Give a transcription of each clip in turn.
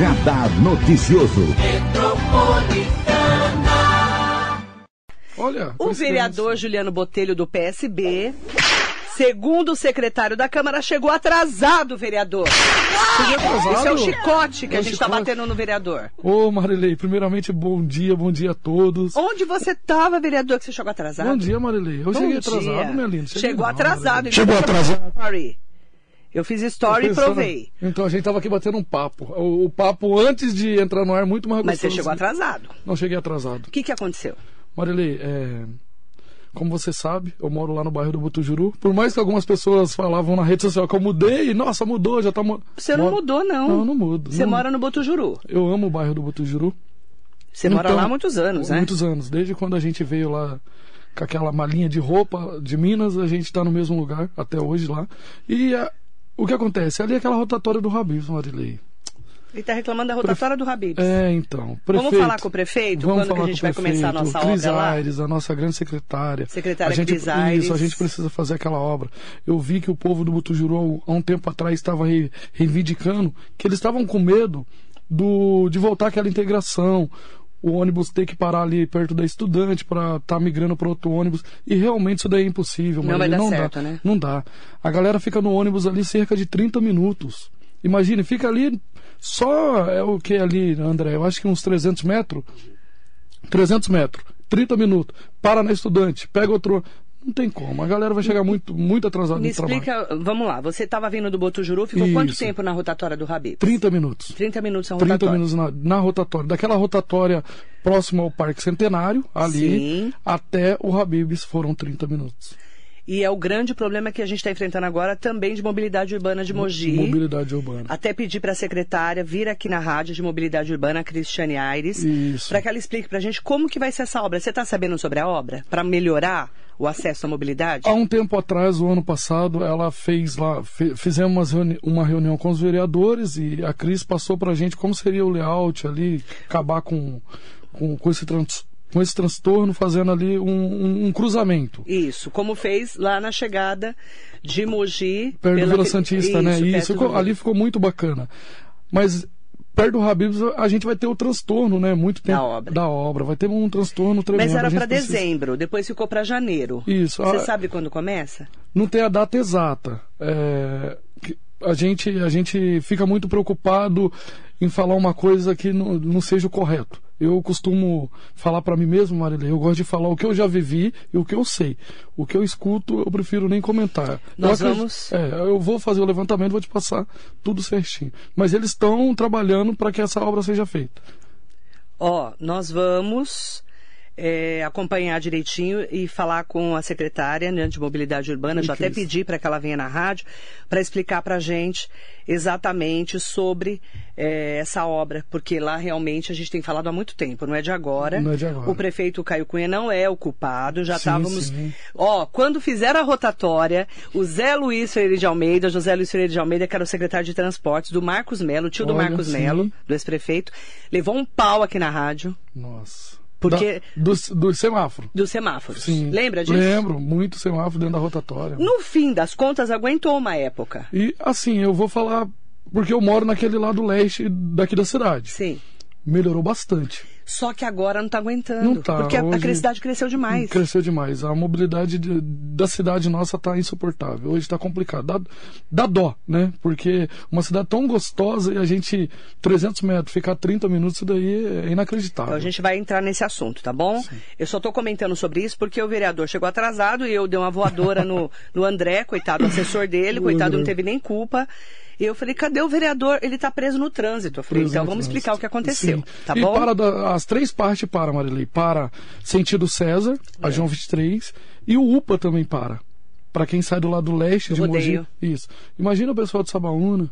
Radar Noticioso. Olha, O vereador Juliano Botelho, do PSB, segundo o secretário da Câmara, chegou atrasado, vereador. Atrasado. Esse é o chicote que É a gente está batendo no vereador. Ô, Marilei, primeiramente, bom dia, bom dia a todos. Onde você estava, vereador, que você chegou atrasado? Bom dia, Marilei. Eu Bom cheguei dia. atrasado, minha linda. Cheguei Chegou atrasado. Marilei. então Chegou eu fiz. Story. Eu e provei. Então a gente tava aqui batendo um papo. O, o papo antes de entrar no ar é muito mais Mas você chegou atrasado. Não cheguei atrasado. O que, que aconteceu? Marilei, é... como você sabe, eu moro lá no bairro do Butujuru. Por mais que algumas pessoas falavam na rede social que eu mudei, nossa, mudou, já tá Você não Moro- mudou, não. Não, não mudo. Você Não- mora no Botujuru. Eu amo o bairro do Butujuru. Você mora Então, lá há muitos anos, né? Muitos anos. Desde quando a gente veio lá com aquela malinha de roupa de Minas, a gente está no mesmo lugar até hoje lá. E a- o que acontece? Ali é aquela rotatória do Habibs, Marilei. Ele está reclamando da rotatória do Habibs. É, então. Prefeito, Vamos falar com o prefeito? Vamos Quando que a gente vai começar a prefeito, nossa Cris obra lá? Aires, a nossa grande secretária. Secretária a gente, Cris Aires. Isso, a gente precisa fazer aquela obra. Eu vi que o povo do Butujuru, há um tempo atrás, estava re- reivindicando que eles estavam com medo do, de voltar aquela integração. O ônibus ter que parar ali perto da estudante para estar migrando para outro ônibus. E realmente isso daí é impossível. Não Marília, vai dar não certo, dá, né? Não dá. A galera fica no ônibus ali cerca de 30 minutos. Imagine, fica ali só é o que ali, André? Eu acho que uns 300 metros. 300 metros, 30 minutos, para na estudante, pega outro. Não tem como, a galera vai chegar muito, muito atrasada Me no trabalho. explica, vamos lá, você estava vindo do Botujuru, ficou quanto Isso. tempo na rotatória do Habibs? 30 minutos. 30 minutos na 30 rotatória. minutos na, na rotatória. Daquela rotatória próxima ao Parque Centenário, ali, Sim. até o Habibs foram 30 minutos. E é o grande problema que a gente está enfrentando agora também de mobilidade urbana de Mogi. Mobilidade urbana. Até pedir para a secretária vir aqui na rádio de mobilidade urbana, a Cristiane Aires, para que ela explique para a gente como que vai ser essa obra. Você está sabendo sobre a obra? Para melhorar o acesso à mobilidade? Há um tempo atrás, o ano passado, ela fez lá, fe- fizemos reuni- uma reunião com os vereadores e a Cris passou pra gente como seria o layout ali, acabar com, com, com esse, trans, com esse transtorno, fazendo ali um, um- um cruzamento. Isso, como fez lá na chegada de Mogi. Perto do pela- Vila Santista, né? Isso, do ficou- Vila- ali ficou muito bacana. Mas perto do Habibs a gente vai ter o transtorno, né? Muito tempo obra. da obra. Vai ter um transtorno tremendo. Mas era para precisa- dezembro, depois ficou para janeiro. Isso. Você a- sabe quando começa? não tem a data exata. É, a, gente, a gente fica muito preocupado em falar uma coisa que não, não seja o correto. Eu costumo falar para mim mesmo, Marilei, eu gosto de falar o que eu já vivi e o que eu sei. O que eu escuto, eu prefiro nem comentar. Nós eu vamos- É, eu vou fazer o levantamento, vou te passar tudo certinho. Mas eles estão trabalhando para que essa obra seja feita. Ó, nós vamos é, acompanhar direitinho e falar com a secretária né, de mobilidade urbana. Já até pedi para que ela venha na rádio para explicar para a gente exatamente sobre é, essa obra, porque lá realmente a gente tem falado há muito tempo, não é de agora. Não é de agora. O prefeito Caio Cunha não é o culpado, já estávamos. Ó, quando fizeram a rotatória, o Zé Luiz Freire de Almeida, José Luiz Freire de Almeida, que era o secretário de transportes do Marcos Melo, tio do Olha, Marcos sim. Melo, do ex-prefeito, levou um pau aqui na rádio Nossa. Porque- Da- do, do semáforo. dos semáforos. Sim. Lembra disso? Lembro, muito semáforo dentro da rotatória. No fim das contas, aguentou uma época. E assim, eu vou falar porque eu moro naquele lado leste daqui da cidade. Sim. Melhorou bastante. Só que agora não está aguentando. Não tá, Porque a, a cidade cresceu demais. Cresceu demais. A mobilidade de- da cidade nossa tá insuportável. Hoje tá complicado. Dá, dá dó, né? Porque uma cidade tão gostosa e a gente, 300 metros, ficar 30 minutos, isso daí é inacreditável. Então a gente vai entrar nesse assunto, tá bom? Eu só estou comentando sobre isso porque o vereador chegou atrasado e eu dei uma voadora no, no André, coitado, assessor dele, coitado, não teve nem culpa. E eu falei, cadê o vereador? Ele está preso no trânsito. Eu falei, Preso então vamos trânsito. explicar o que aconteceu, Sim. tá e bom? para da- as três partes para, Marilei. Para sentido César, É. a João 23, e o UPA também para. Para quem sai do lado leste Do de Mogi. Isso. Imagina o pessoal de Sabaúna.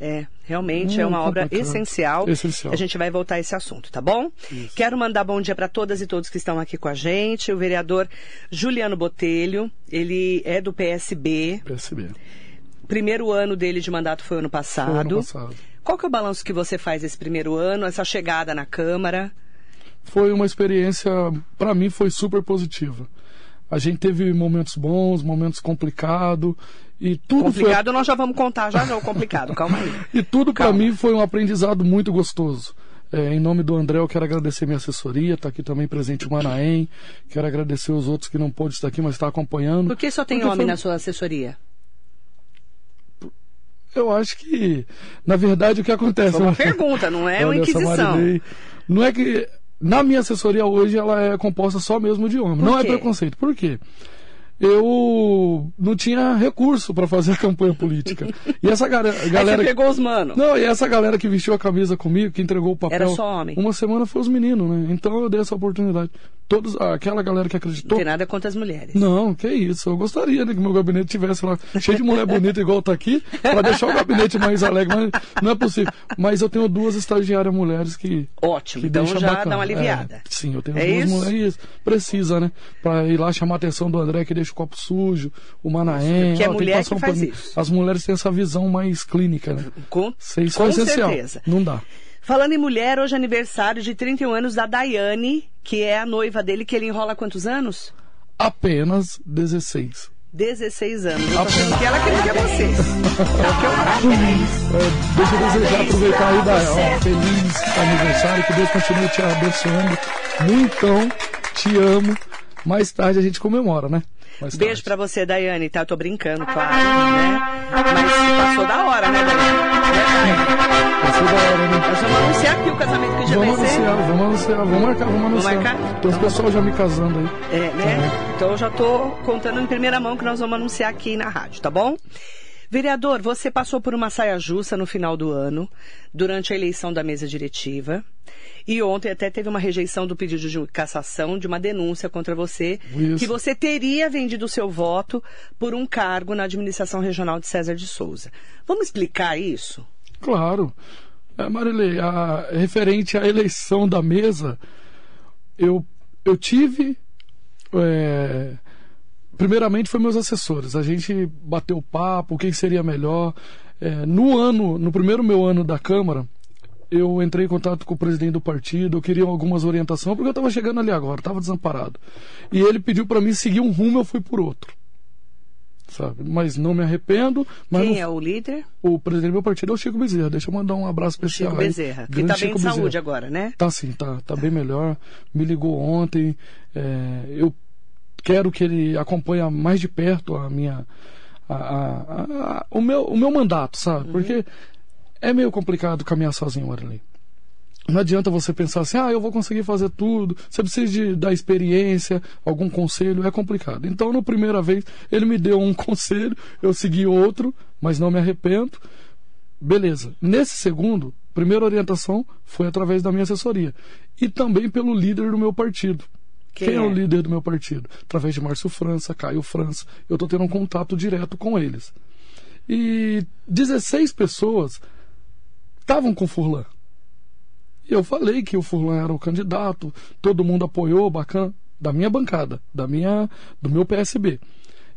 É, realmente é Hum, uma obra essencial. Essencial. A gente vai voltar a esse assunto, tá bom? Quero mandar bom dia para todas e todos que estão aqui com a gente. O vereador Juliano Botelho, ele é do PSB. PSB. Primeiro ano dele de mandato foi ano passado. Foi ano passado. Qual que é o balanço que você faz desse primeiro ano, essa chegada na Câmara? Foi uma experiência, para mim, foi super positiva. A gente teve momentos bons, momentos complicados, E tudo complicado foi... nós já vamos contar já já o complicado, calma aí. e tudo para mim foi um aprendizado muito gostoso. É, em nome do André, eu quero agradecer minha assessoria, está aqui também presente o Manaém, quero agradecer os outros que não pôde estar aqui, mas está acompanhando. Por que só tem Porque homem foi- na sua assessoria? Eu acho que, na verdade, o que acontece... Foi uma pergunta, não é uma Olha, inquisição. Marilei, Não é que. Na minha assessoria hoje ela é composta só mesmo de homem. Não é preconceito. Por quê? Eu não tinha recurso para fazer a campanha política. E essa Aí galera. você pegou os mano. Não, e essa galera que vestiu a camisa comigo, que entregou o papel. Era só homem. Uma semana foi os meninos, né? Então eu dei essa oportunidade. Todos, aquela galera que Não acreditou. tem nada contra as mulheres. Não, que isso. Eu gostaria né, que meu gabinete tivesse lá cheio de mulher bonita igual tá aqui, para deixar o gabinete mais alegre, mas não é possível. Mas eu tenho duas estagiárias mulheres que. Ótimo, que então já bacana. dá uma aliviada. É, sim, eu tenho É duas isso? mulheres. Precisa, né? Pra ir lá chamar a atenção do André que deixa o copo sujo, o Manaém. Porque é ó, mulher que um faz isso. As mulheres têm essa visão mais clínica, né? Com, com é essencial. certeza. Não dá. Falando em mulher, hoje é aniversário de 31 anos da Daiane, que é a noiva dele, que ele enrola há quantos anos? Apenas 16. 16 anos. Eu achando que ela queria que é você. É o que eu acho. É, deixa eu desejar, aproveitar aí da ó, feliz aniversário, que Deus continue te abençoando. Muitão, te amo. Mais tarde a gente comemora, né? Mais Beijo tarde. pra você, Daiane, tá? Eu tô brincando, claro, né? Mas passou da hora, né, Daiane? Ser da hora, né? Nós vamos anunciar aqui o casamento que a gente Vamos vai ser. anunciar, vamos anunciar, vamos marcar, vamos anunciar. marcar? Tem uns pessoal já me casando aí. É, né? Então eu já tô contando em primeira mão que nós vamos anunciar aqui na rádio, tá bom? Vereador, você passou por uma saia justa no final do ano, durante a eleição da mesa diretiva. E ontem até teve uma rejeição do pedido de cassação de uma denúncia contra você, Isso. que você teria vendido o seu voto por um cargo na administração regional de César de Souza. Vamos explicar isso? Claro. É, Marilei, a, referente à eleição da mesa, eu, eu tive. é, primeiramente foi meus assessores. A gente bateu papo, o que seria melhor. É, no ano, no primeiro meu ano da Câmara, eu entrei em contato com o presidente do partido, eu queria algumas orientações, porque eu estava chegando ali agora, estava desamparado. E ele pediu para mim seguir um rumo, eu fui por outro. Sabe? Mas não me arrependo. Quem não- é o líder? o presidente do meu partido é o Chico Bezerra. Deixa eu mandar um abraço especial. Chico aí. Bezerra, que Grande tá bem Chico de saúde Bezerra. agora, né? Tá sim, tá, tá bem melhor. Me ligou ontem. é, eu quero que ele acompanhe mais de perto a minha. a- a- a- o, meu, o meu mandato, sabe? Porque é meio complicado caminhar sozinho, Marilei. Não adianta você pensar assim, ah, eu vou conseguir fazer tudo. Você precisa de, da experiência, algum conselho, é complicado. Então, na primeira vez, ele me deu um conselho, eu segui outro, mas não me arrependo. Beleza. Nesse segundo, primeira orientação foi através da minha assessoria. E também pelo líder do meu partido. Quem Quem, é? é? o líder do meu partido? Através de Márcio França, Caio França. Eu estou tendo um contato direto com eles. E 16 pessoas estavam com o Furlan. E eu falei que o Furlan era o candidato, todo mundo apoiou, bacana, da minha bancada, da minha, do meu PSB.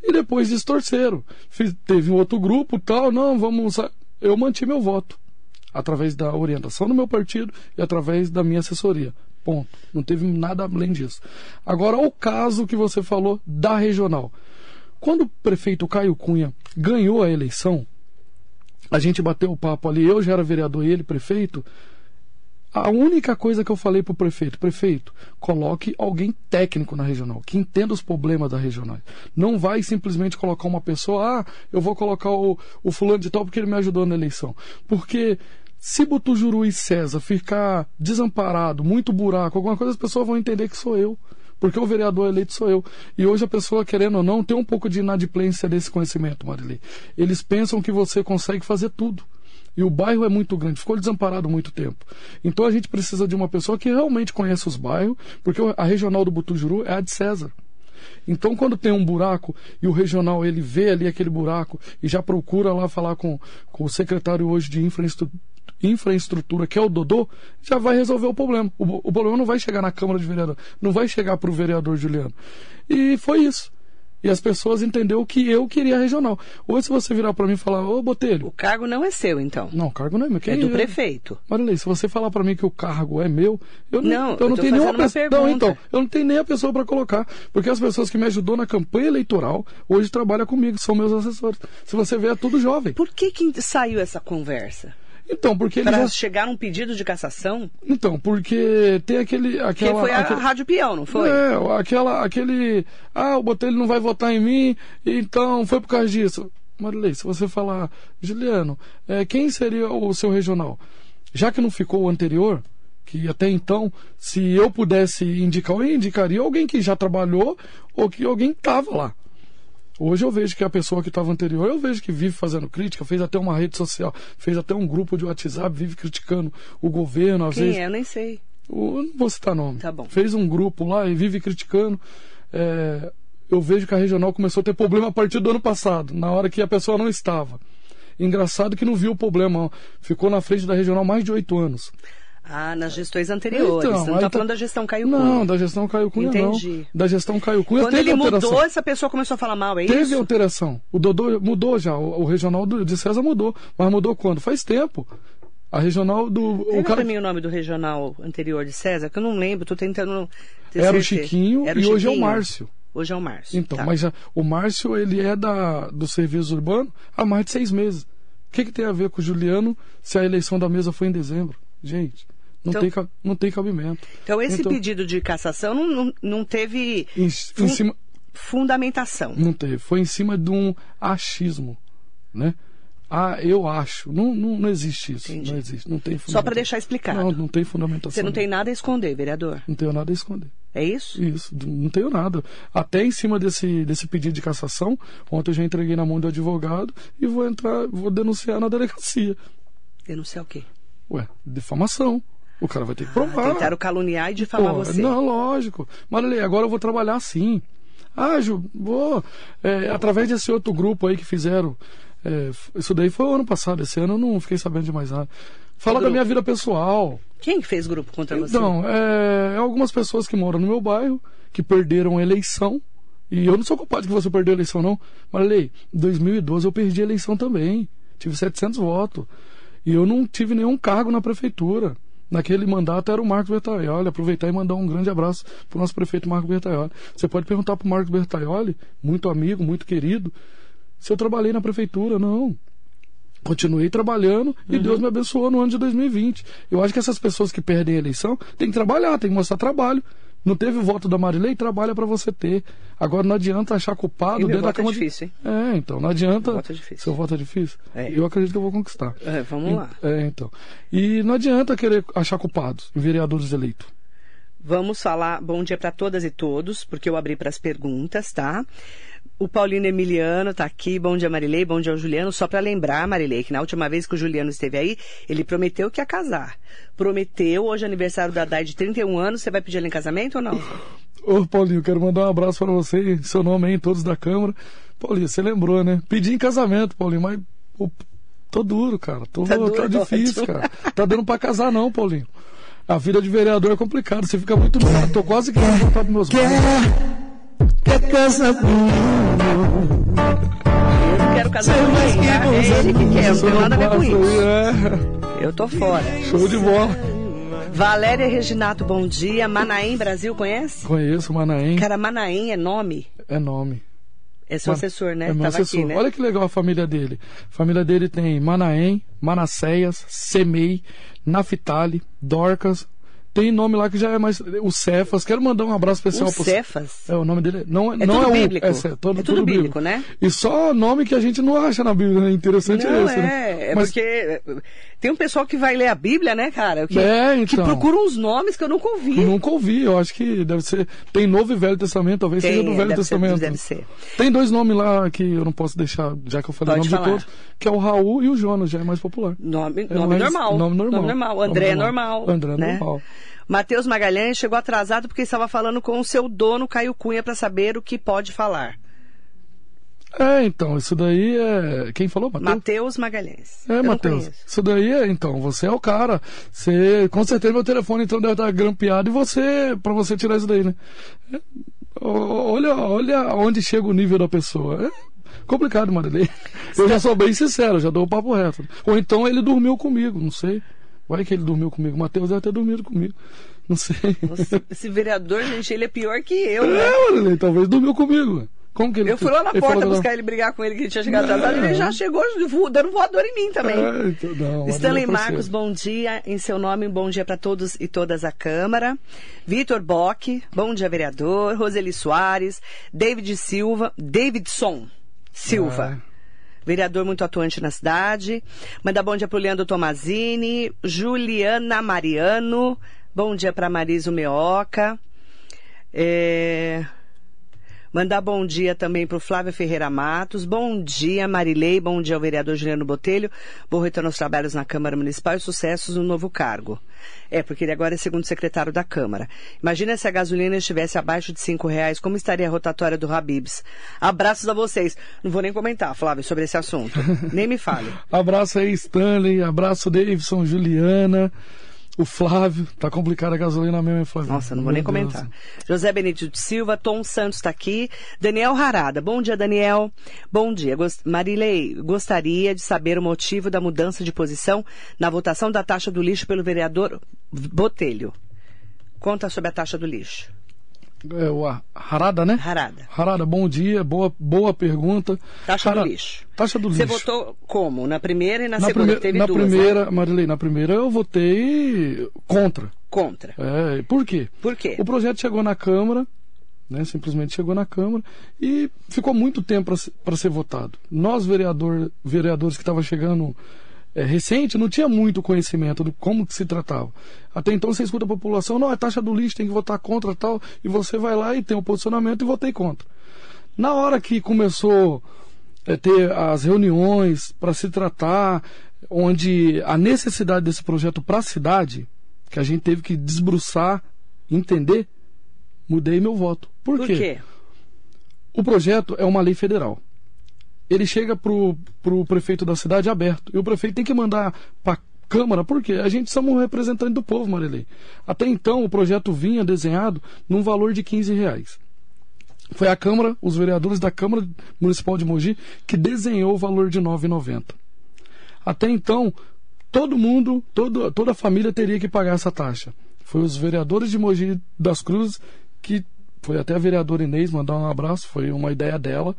E depois distorceram. Fiz, teve um outro grupo, tal, não, vamos. Eu mantive meu voto. Através da orientação do meu partido e através da minha assessoria. Ponto. Não teve nada além disso. Agora, o caso que você falou da regional. Quando o prefeito Caio Cunha ganhou a eleição, a gente bateu o papo ali, eu já era vereador e ele prefeito. A única coisa que eu falei pro prefeito, prefeito, coloque alguém técnico na regional, que entenda os problemas da regional. Não vai simplesmente colocar uma pessoa, ah, eu vou colocar o, o fulano de tal porque ele me ajudou na eleição. Porque se Butujuru e César ficar desamparado, muito buraco, alguma coisa, as pessoas vão entender que sou eu. Porque o vereador eleito sou eu. E hoje a pessoa, querendo ou não, tem um pouco de inadimplência desse conhecimento, Marilei. Eles pensam que você consegue fazer tudo. E o bairro é muito grande, ficou desamparado muito tempo. Então a gente precisa de uma pessoa que realmente conhece os bairros, porque a regional do Butujuru é a de César. Então, quando tem um buraco e o regional ele vê ali aquele buraco e já procura lá falar com, com o secretário hoje de infraestrutura, infraestrutura, que é o Dodô, já vai resolver o problema. O, o problema não vai chegar na Câmara de Vereador, não vai chegar para o vereador Juliano. E foi isso. E as pessoas entenderam que eu queria regional. Hoje, se você virar para mim e falar, ô Botelho. O cargo não é seu, então. Não, o cargo não é meu. Quem é do prefeito. Marilei, se você falar para mim que o cargo é meu, eu não, não, eu não eu tenho nenhuma pessoa. Não, então, eu não tenho nem a pessoa para colocar. Porque as pessoas que me ajudou na campanha eleitoral hoje trabalham comigo, são meus assessores. Se você ver, é tudo jovem. Por que, que saiu essa conversa? Então, porque ele Para já... chegar num pedido de cassação? Então, porque tem aquele. Aquela, que foi a aquele... Rádio Peão, não foi? É, aquela, aquele. Ah, o Botelho não vai votar em mim, então foi por causa disso. Marilei, se você falar, Juliano, é, quem seria o seu regional? Já que não ficou o anterior, que até então, se eu pudesse indicar, eu indicaria alguém que já trabalhou ou que alguém estava lá. Hoje eu vejo que a pessoa que estava anterior, eu vejo que vive fazendo crítica, fez até uma rede social, fez até um grupo de WhatsApp, vive criticando o governo, às Quem vezes. é? Eu nem sei. Não vou citar nome. Tá bom. Fez um grupo lá e vive criticando. É, eu vejo que a regional começou a ter problema a partir do ano passado, na hora que a pessoa não estava. Engraçado que não viu o problema, ficou na frente da regional mais de oito anos. Ah, nas gestões anteriores. Então, Você não está tá- falando da gestão Caio Cunha. Não, da gestão Caio Cunha Entendi. não. Da gestão Caio Cunha Quando teve ele alteração. mudou, essa pessoa começou a falar mal, é Teve isso? alteração. O Dodô mudou já. O, o regional do- de César mudou. Mas mudou quando? Faz tempo. A regional do. Pega O cara mim o nome do regional anterior de César, que eu não lembro, tô tentando era o. Chiquinho Era e hoje é o? Márcio. Hoje é o Márcio. Então, tá. mas já, o Márcio, ele é da, do serviço urbano há mais de seis meses. O que, que tem a ver com o Juliano se a eleição da mesa foi em dezembro? Gente, não, Então- tem, não tem cabimento. Então, esse Então- pedido de cassação não, não, não teve Em, em Fun- cima, fundamentação. não teve. Foi em cima de um achismo, né? Ah, eu acho. Não, não, não existe isso. Entendi. Não existe. Não tem Só para deixar explicado. Não, não tem fundamentação. Você não tem nada a esconder, vereador. Não tenho nada a esconder. É isso? Isso, não tenho nada. Até em cima desse, desse pedido de cassação, ontem eu já entreguei na mão do advogado e vou entrar, vou denunciar na delegacia. Denunciar o quê? Ué, difamação. O cara vai ter que provar. Ah, tentaram caluniar e difamar Pô, você. Não, lógico. Marilei, agora eu vou trabalhar assim. Ah, Ju, vou. é, através desse outro grupo aí que fizeram. é, isso daí foi o ano passado. Esse ano eu não fiquei sabendo de mais nada. Fala da minha vida pessoal. Quem que fez grupo contra você? Então, é, é algumas pessoas que moram no meu bairro, que perderam a eleição. E eu não sou culpado que você perdeu a eleição, não. Marilei, em 2012 eu perdi a eleição também. Tive 700 votos. E eu não tive nenhum cargo na prefeitura. Naquele mandato era o Marcos Bertaioli. Aproveitar e mandar um grande abraço para o nosso prefeito Marcos Bertaioli. Você pode perguntar para o Marcos Bertaioli, muito amigo, muito querido, se eu trabalhei na prefeitura. Não. Continuei trabalhando e Deus me abençoou no ano de 2020. Eu acho que essas pessoas que perdem a eleição têm que trabalhar, têm que mostrar trabalho. Não teve o voto da Marilei? Trabalha para você ter. Agora não adianta achar culpado E dentro da é Câmara. de- difícil, hein? É, então, não adianta. Meu voto é difícil. Seu voto é difícil? É. Eu acredito que eu vou conquistar. É, vamos lá. É, então. E não adianta querer achar culpados vereadores eleitos. Vamos falar bom dia para todas e todos, porque eu abri para as perguntas, tá? O Paulino Emiliano tá aqui. Bom dia, Marilei. Bom dia ao Juliano. Só para lembrar, Marilei, que na última vez que o Juliano esteve aí, ele prometeu que ia casar. Prometeu, hoje é aniversário da Dai de 31 anos. Você vai pedir ela em casamento ou não? Ô, Paulinho, quero mandar um abraço para você, seu nome aí, todos da Câmara. Paulinho, você lembrou, né? Pedi em casamento, Paulinho, mas pô, tô duro, cara. Tô, Tá tá, duro, difícil, cara. Tá dando pra casar, não, Paulinho. A vida de vereador é complicado, você fica muito. Tô quase querendo voltar pros meus pais. Quer casa Eu não quero casar com ninguém, tá? É ele que quer, não tem nada a ver com isso. É, Eu tô fora. show de bola. Valéria Reginato, bom dia. Manaém, Brasil, conhece? Conheço Manaém, Cara, Manaém é nome? é nome. É seu Man- assessor, né? É meu Tava assessor. aqui, né? Olha que legal a família dele. A família dele tem Manaém, Manaceias, Semei, Naftali, Dorcas. Tem nome lá que já é mais. O Cefas. Quero mandar um abraço especial O pro Cefas? É, o nome dele não, É não tudo é o bíblico. É, é, todo, É tudo bíblico, né? E só nome que a gente não acha na Bíblia, né? Interessante Não, esse, é, né? é Mas- porque eh, tem um pessoal que vai ler a Bíblia, né, cara? Que, É, que então. procura uns nomes que eu nunca ouvi. Nunca ouvi, eu acho que deve ser. Tem Novo e Velho Testamento, talvez Tem, seja do Velho deve ser- Testamento. deve ser. Tem dois nomes lá que eu não posso deixar, já que eu falei Pode o nome falar. de todos, que é o Raul e o Jonas, já é mais popular. Nome, É nome, mais- normal. nome normal. André é Nome normal. normal. André é né? normal. Matheus Magalhães chegou atrasado porque estava falando com o seu dono, Caio Cunha, para saber o que pode falar. É, então, isso daí é. Quem falou? Matheus? Matheus Magalhães. É, Matheus. Isso daí é, então, você é o cara. Você, com certeza meu telefone então deve estar grampeado e você, pra você tirar isso daí, né? É, Olha, olha onde chega o nível da pessoa. É complicado, Marilei. Eu já sou bem sincero, já dou o papo reto. Ou então ele dormiu comigo, não sei. Vai que ele dormiu comigo. O Matheus deve ter dormido comigo. Não sei. Nossa, esse vereador, gente, ele é pior que eu, né? É, Marilei, talvez dormiu comigo. Como que ele Eu fui lá na porta buscar ele brigar com ele, que ele tinha chegado atrasado, e ele já chegou dando voador em mim também. É, então, não, Stanley Marilei, Marcos, bom dia. Em seu nome, bom dia para todos e todas a Câmara. Vitor Bock, bom dia, vereador. Roseli Soares, David Silva, Davidson Silva. Vereador muito atuante na cidade. Manda bom dia pro Leandro Tomazini, Juliana Mariano. Bom dia para Mariso Meoca. É... Mandar bom dia também para o Flávio Ferreira Matos. Bom dia, Marilei. Bom dia ao vereador Juliano Botelho. Bom retorno aos trabalhos na Câmara Municipal e sucessos no novo cargo. É, porque ele agora é segundo secretário da Câmara. Imagina se a gasolina estivesse abaixo de cinco reais, como estaria a rotatória do Habibs. Abraços a vocês. Não vou nem comentar, Flávio, sobre esse assunto. nem me fale. abraço aí, Stanley. Abraço, Davidson, Juliana. O Flávio, tá complicada a gasolina mesmo, hein, Flávio? Nossa, não vou nem comentar. Deus. José Benedito de Silva, Tom Santos está aqui. Daniel Harada, bom dia, Daniel. Bom dia. Gost... Marilei, gostaria de saber o motivo da mudança de posição na votação da taxa do lixo pelo vereador Botelho. Conta sobre a taxa do lixo. É, o Harada, né? Harada. Harada, bom dia, boa, boa pergunta. Taxa Harada, do lixo. Taxa do Você lixo. Você votou como? Na primeira e na, na segunda? Prime na duas, primeira, né? Marilei, na primeira eu votei contra. Contra. É, por quê? Por quê? O projeto chegou na Câmara, né, simplesmente chegou na Câmara e ficou muito tempo para ser votado. Nós, vereador, vereadores que estavam chegando é, recente não tinha muito conhecimento do como que se tratava. Até então você escuta a população, não, é taxa do lixo, tem que votar contra tal, e você vai lá e tem um posicionamento e votei contra. Na hora que começou a é, ter as reuniões para se tratar, onde a necessidade desse projeto para a cidade, que a gente teve que desbruçar, entender, mudei meu voto. Por, Por quê? quê? O projeto é uma lei federal ele chega pro, pro prefeito da cidade aberto. E o prefeito tem que mandar para Câmara, porque a gente somos um representante do povo, Marilei. Até então, o projeto vinha desenhado num valor de 15 reais. Foi a Câmara, os vereadores da Câmara Municipal de Mogi, que desenhou o valor de R$ 9,90. Até então, todo mundo, todo, toda a família teria que pagar essa taxa. Foi os vereadores de Mogi das Cruzes que foi até a vereadora Inês mandar um abraço, foi uma ideia dela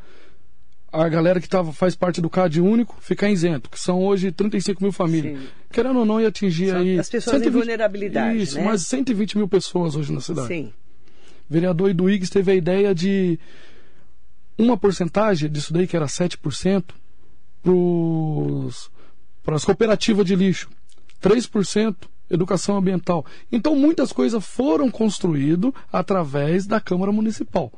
a galera que tava, faz parte do CAD único ficar isento, que são hoje 35 mil famílias. Sim. Querendo ou não, ia atingir São aí. as pessoas 120, em vulnerabilidade. Isso, né? mais 120 mil pessoas hoje na cidade. Sim. O vereador Iduígues teve a ideia de uma porcentagem disso daí, que era 7%, para as cooperativas de lixo. 3% educação ambiental. Então muitas coisas foram construídas através da Câmara Municipal.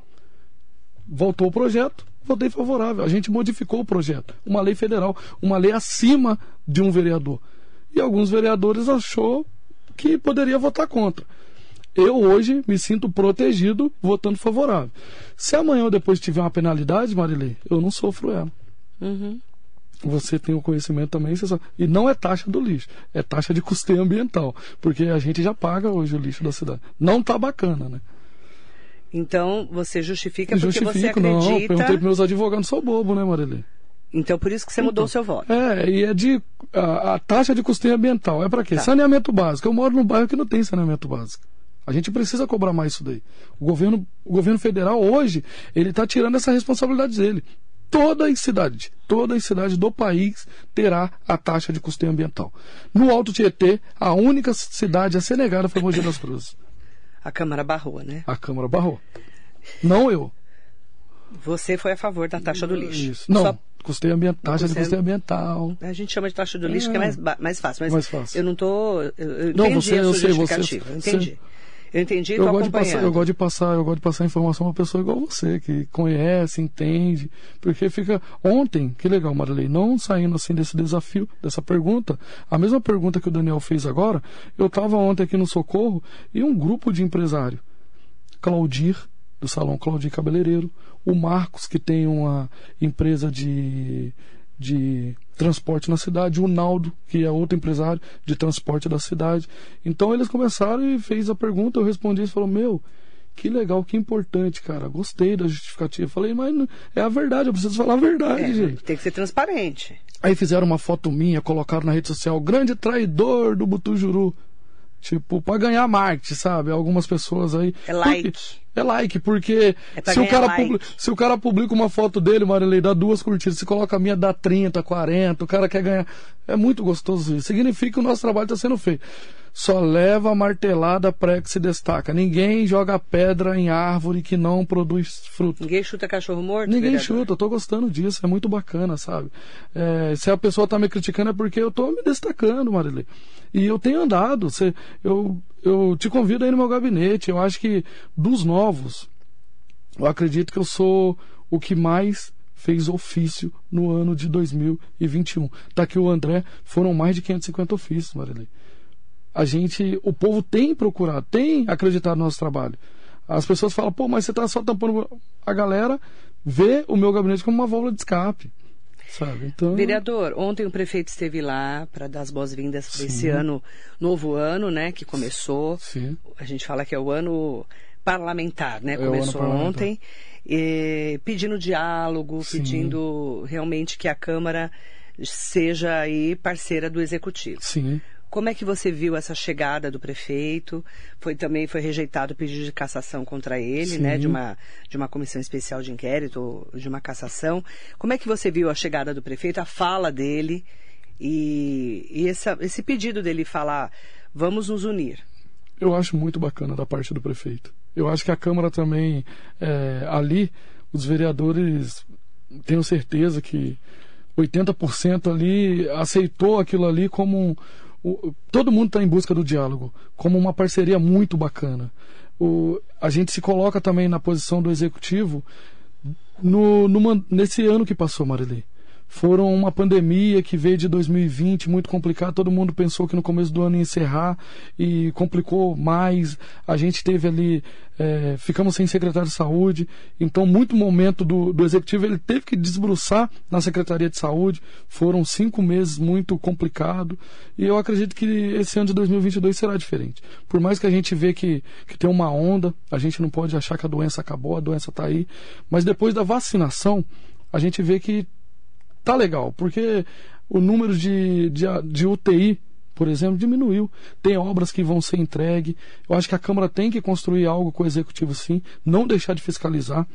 Voltou o projeto, votei favorável. A gente modificou o projeto. Uma lei federal, uma lei acima de um vereador. E alguns vereadores achou que poderia votar contra. Eu hoje me sinto protegido votando favorável. Se amanhã ou depois tiver uma penalidade, Marilei, eu não sofro ela. Uhum. Você tem o conhecimento também, sabe. e não é taxa do lixo, é taxa de custeio ambiental, porque a gente já paga hoje o lixo da cidade. Não tá bacana, né? Então você justifica porque Justifico, você acredita. não. Perguntei para meus advogados, não sou bobo, né, Marilê? Então por isso que você mudou o seu voto. É, e é de. A, a taxa de custeio ambiental é para quê? Tá. Saneamento básico. Eu moro num bairro que não tem saneamento básico. A gente precisa cobrar mais isso daí. O governo, o governo federal hoje, ele está tirando essa responsabilidade dele. Toda a cidade, toda a cidade do país terá a taxa de custeio ambiental. No Alto Tietê, a única cidade a ser negada foi Mogi das Cruzes. A Câmara barrou, né? A Câmara barrou. Não eu. Você foi a favor da taxa do lixo. Isso. Não, Só- custeio ambiental, taxa de custeio- ambiental. A gente chama de taxa do lixo, É. que é mais, mais fácil. Mas Mais fácil. eu não tô. Eu, eu entendi Não, você- eu sei, você- eu você- entendi. Eu entendi Eu gosto, de passar, eu gosto de passar, eu gosto de passar informação para pessoa igual você, que conhece, entende, porque fica ontem, que legal, Marilei, não saindo assim desse desafio, dessa pergunta, a mesma pergunta que o Daniel fez agora, eu estava ontem aqui no Socorro e um grupo de empresário, Claudir do Salão Claudir Cabeleireiro, o Marcos que tem uma empresa de de transporte na cidade, o Naldo, que é outro empresário de transporte da cidade. Então eles começaram e fez a pergunta, eu respondi e falou: "Meu, Que legal, que importante, cara. Gostei da justificativa. Falei, mas é a verdade, eu preciso falar a verdade, É, gente. tem que ser transparente. Aí fizeram uma foto minha, colocaram na rede social, grande traidor do Butujuru. Tipo, pra ganhar marketing, sabe? Algumas pessoas aí. É like. Porque- é like, porque É se, o cara like. publi- se o cara publica uma foto dele, Marilei, dá duas curtidas. Se coloca a minha, dá 30, 40. O cara quer ganhar. É muito gostoso isso. Significa que o nosso trabalho está sendo feito. Só leva a martelada pré que se destaca. Ninguém joga pedra em árvore que não produz fruto. Ninguém chuta cachorro morto? Ninguém vereador? chuta, eu tô gostando disso, é muito bacana, sabe? É, se a pessoa tá me criticando é porque eu tô me destacando, Marilei. E eu tenho andado, você, eu, eu te convido aí no meu gabinete, eu acho que dos novos, eu acredito que eu sou o que mais fez ofício no ano de 2021. Tá aqui o André, foram mais de 550 ofícios, Marilei. A gente, o povo tem procurado, tem acreditado no nosso trabalho. As pessoas falam, pô, mas você tá só tampando. A galera vê o meu gabinete como uma válvula de escape. Sabe? Então. Vereador, ontem o prefeito esteve lá para dar as boas-vindas para esse ano, novo ano, né, que começou. Sim. A gente fala que é o ano parlamentar, né? É Começou parlamentar. ontem, eh, pedindo diálogo, Sim. pedindo realmente que a Câmara seja aí parceira do Executivo. Sim. Como é que você viu essa chegada do prefeito? Foi também foi rejeitado o pedido de cassação contra ele, Sim. né? De uma de uma comissão especial de inquérito, ou de uma cassação. Como é que você viu a chegada do prefeito, a fala dele e, e essa, esse pedido dele falar, vamos nos unir? Eu acho muito bacana da parte do prefeito. Eu acho que a Câmara também, é, ali, os vereadores, tenho certeza que 80% ali aceitou aquilo ali como um, o- todo mundo está em busca do diálogo, como uma parceria muito bacana. O, a gente se coloca também na posição do executivo no, numa- nesse ano que passou, Marilei. Foram uma pandemia que veio de 2020 muito complicada. Todo mundo pensou que no começo do ano ia encerrar e complicou mais. A gente teve ali, eh, ficamos sem secretário de saúde. Então, muito momento do, do executivo ele teve que desbruçar na secretaria de saúde. Foram cinco meses muito complicado e eu acredito que esse ano de 2022 será diferente. Por mais que a gente vê que, que tem uma onda, a gente não pode achar que a doença acabou, a doença está aí. Mas depois da vacinação, a gente vê que tá legal, porque o número de, de, de UTI, por exemplo, diminuiu. Tem obras que vão ser entregues. Eu acho que a Câmara tem que construir algo com o Executivo, sim, não deixar de fiscalizar.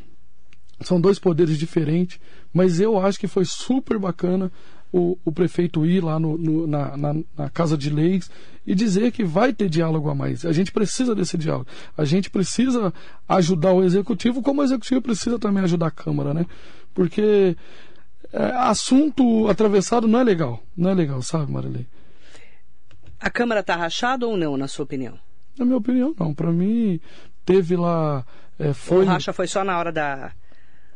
São dois poderes diferentes, mas eu acho que foi super bacana o, o prefeito ir lá no, no- na, na, na Casa de Leis e dizer que vai ter diálogo a mais. A gente precisa desse diálogo. A gente precisa ajudar o Executivo, como o Executivo precisa também ajudar a Câmara, né? Porque assunto atravessado não é legal. Não é legal, sabe, Marilei? A Câmara está rachada ou não, na sua opinião? Na minha opinião, não. Para mim, teve lá. é, foi. O racha foi só na hora da,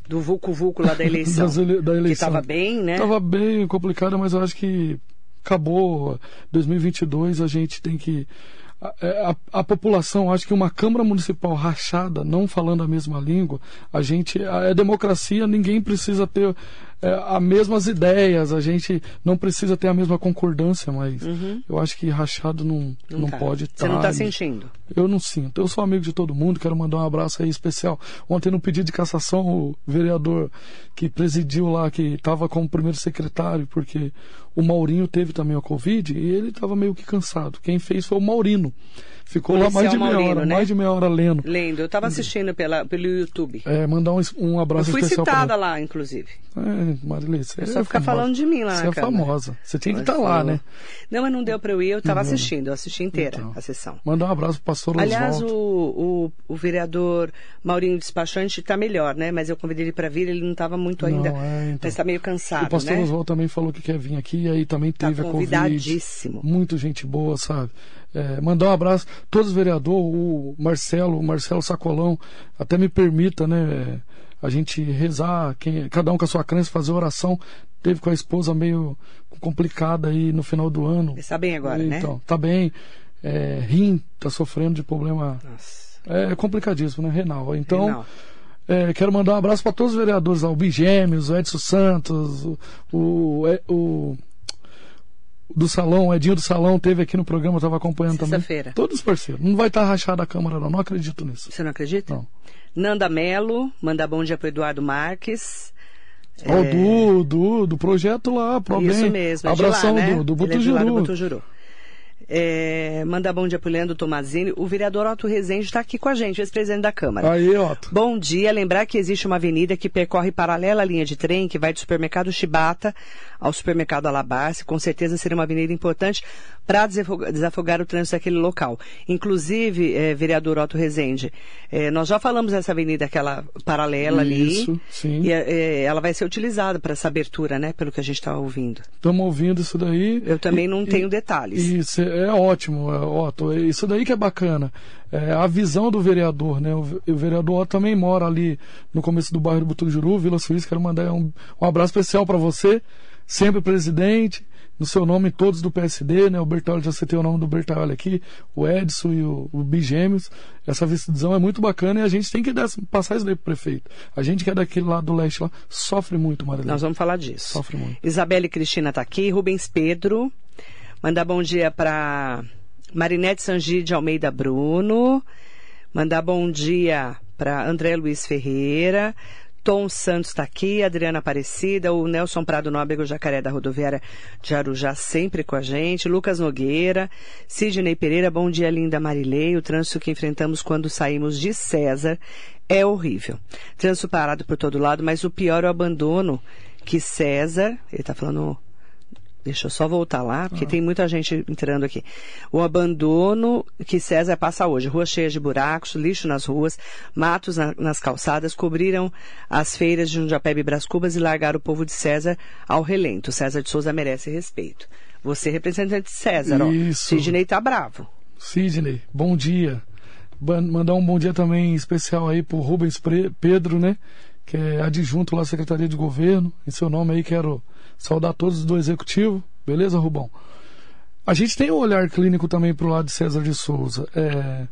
do vulco-vulco lá da eleição. ele- da Que eleição. estava bem, né? Tava bem complicado, mas eu acho que acabou 2022, a gente tem que a, é, a, a população, acho que uma Câmara Municipal rachada, não falando a mesma língua, a gente a, é democracia, ninguém precisa ter é, as mesmas ideias, a gente não precisa ter a mesma concordância, mas eu acho que rachado não, não, tá. pode Você não tá, está sentindo? eu não sinto. Eu sou amigo de todo mundo, quero mandar um abraço aí especial. Ontem no pedido de cassação, o vereador que presidiu lá, que estava como primeiro secretário, porque o Maurinho teve também a Covid e ele estava meio que cansado. Quem fez foi o Maurino. Ficou lá mais de meia Maurino, hora, né? mais de meia hora lendo. Lendo, eu estava assistindo pela, pelo YouTube. É, mandar um, um Eu abraço fui especial citada pra lá, inclusive. É, Marilê, você É só é ficar famosa. falando de mim lá Você é famosa. Você tinha que estar lá, eu- né? Não, mas não deu para eu ir, eu estava assistindo, eu assisti inteira Então. a sessão. Mandar um abraço pro pastor Aliás, o, Oswaldo. o, o vereador Maurinho Despachante está melhor, né? Mas eu convidei ele para vir, ele não estava muito ainda. Não, é, então. Mas está meio cansado, O pastor né? Oswaldo também falou que quer vir aqui, e aí também Tá teve a Covid. Muito gente boa, sabe? É, mandar um abraço a todos os vereadores, o Marcelo, o Marcelo Sacolão, até me permita, né? A gente rezar, quem, cada um com a sua crença, fazer oração. Teve com a esposa meio complicada aí no final do ano. Está bem agora, né? então, tá bem. É, rim, tá sofrendo de problema. Nossa. É complicadíssimo, né, Renal? Então, Renal. é, quero mandar um abraço para todos os vereadores, lá, o Bigêmeos, o Edson Santos, o, o, é, o, do Salão, o Edinho do Salão teve aqui no programa, eu estava acompanhando também. Sexta-feira. Todos parceiros. Não vai estar rachada a Câmara, não. Não acredito nisso. Você não acredita? Não. Nanda Melo, manda bom dia pro Eduardo Marques. Ó, o do, do, do projeto lá, pro É. Isso mesmo, é Abração lá, né? do, do Ele é do Butujuru. É, manda bom dia pro Leandro Tomazini. O vereador Otto Rezende está aqui com a gente, ex-presidente da Câmara. Aí, Otto. Bom dia. Lembrar que existe uma avenida que percorre paralela à linha de trem, que vai do supermercado Chibata ao supermercado Alabarce. Com certeza seria uma avenida importante para desafogar o trânsito daquele local. Inclusive, eh, vereador Otto Rezende, eh, nós já falamos dessa avenida, aquela paralela ali. Isso, sim. E eh, ela vai ser utilizada para essa abertura, né? Pelo que a gente está ouvindo. Estamos ouvindo isso daí. Eu também E- não e- tenho detalhes. Isso é ótimo, é, Otto. É Isso daí que é bacana. É a visão do vereador, né? O, o vereador Otto também mora ali no começo do bairro do Butujuru, Vila Suíça. Quero mandar um, um abraço especial para você, sempre presidente, no seu nome todos do PSD, né? O Bertolli, já citei o nome do Bertolli aqui, o Edson e o, o Bigêmeos. Essa visão é muito bacana e a gente tem que dar- passar isso daí pro prefeito. A gente que é daquele lado do leste lá, sofre muito, Marilene. Nós vamos falar disso. Sofre muito. Isabelle Cristina está aqui, Rubens Pedro. Mandar bom dia para Marinete Sangi de Almeida Bruno. Mandar bom dia para André Luiz Ferreira. Tom Santos está aqui, Adriana Aparecida, o Nelson Prado Nóbrego Jacaré da Rodoviária de Arujá sempre com a gente, Lucas Nogueira, Sidney Pereira, bom dia linda Marilei, o trânsito que enfrentamos quando saímos de César é horrível. Trânsito parado por todo lado, mas o pior é o abandono que César, ele está falando Deixa eu só voltar lá, porque tem muita gente entrando aqui. O abandono que César passa hoje. Ruas cheias de buracos, lixo nas ruas, matos na- nas calçadas, cobriram as feiras de Jundiapeba e Brás Cubas e largaram o povo de César ao relento. César de Souza merece respeito. Você, representante de César, ó. Isso. Sidney tá bravo. Sidney, bom dia. Mandar um bom dia também especial aí pro Rubens Pedro, né? Que é adjunto lá à Secretaria de Governo. Em seu nome aí quero saudar todos do Executivo. Beleza, Rubão? A gente tem um olhar clínico também pro lado de César de Souza. É,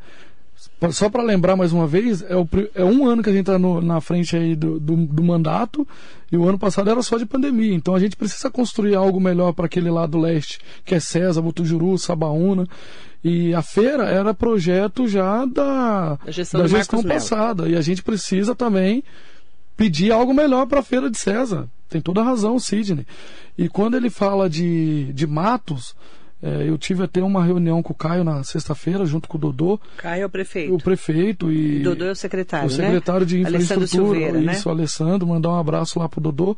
Só para lembrar mais uma vez, é, o é um ano que a gente está na frente aí do, do, do mandato e o ano passado era só de pandemia. Então a gente precisa construir algo melhor para aquele lado leste, que é César, Butujuru, Sabaúna. E a feira era projeto já da, Da gestão da gestão passada. E a gente precisa também pedir algo melhor para a feira de César. Tem toda a razão, Sidney. E quando ele fala de, de matos, eh, eu tive até uma reunião com o Caio na sexta-feira, junto com o Dodô, Caio é o prefeito. o prefeito e Dodô é o secretário, o secretário de né? Alessandro infraestrutura, Silveira, né? isso, Alessandro, mandar um abraço lá pro Dodô.